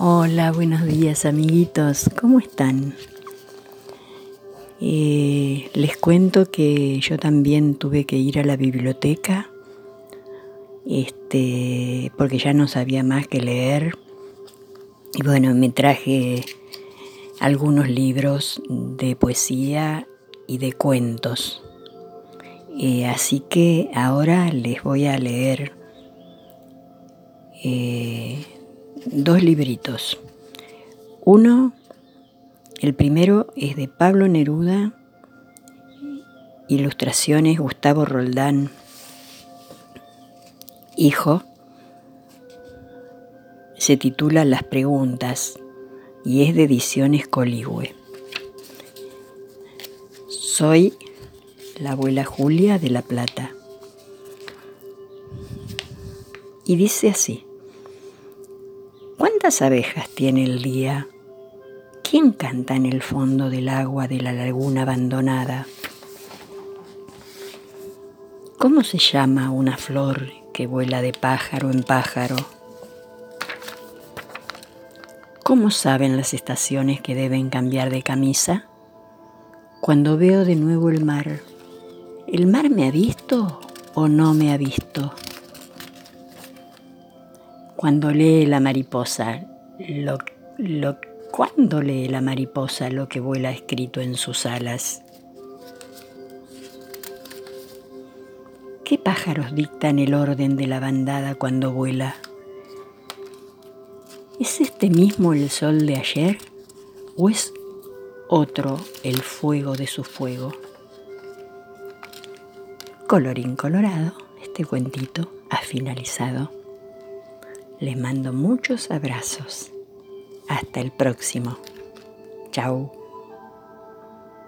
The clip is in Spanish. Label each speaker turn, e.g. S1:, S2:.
S1: Hola, buenos días amiguitos, ¿cómo están? Eh, les cuento que yo también tuve que ir a la biblioteca este, porque ya no sabía más que leer. Y bueno, me traje algunos libros de poesía y de cuentos. Eh, así que ahora les voy a leer eh, dos libritos. Uno, el primero es de Pablo Neruda, ilustraciones Gustavo Roldán, hijo. Se titula Las preguntas y es de Ediciones Coligüe. Soy la abuela Julia de La Plata. Y dice así. ¿Cuántas abejas tiene el día? ¿Quién canta en el fondo del agua de la laguna abandonada? ¿Cómo se llama una flor que vuela de pájaro en pájaro? ¿Cómo saben las estaciones que deben cambiar de camisa? Cuando veo de nuevo el mar, ¿el mar me ha visto o no me ha visto? Cuando lee la mariposa, lo, cuando lee la mariposa lo que vuela escrito en sus alas. ¿Qué pájaros dictan el orden de la bandada cuando vuela? ¿Es este mismo el sol de ayer o es otro el fuego de su fuego? Colorín colorado, este cuentito ha finalizado. Les mando muchos abrazos. Hasta el próximo. Chao.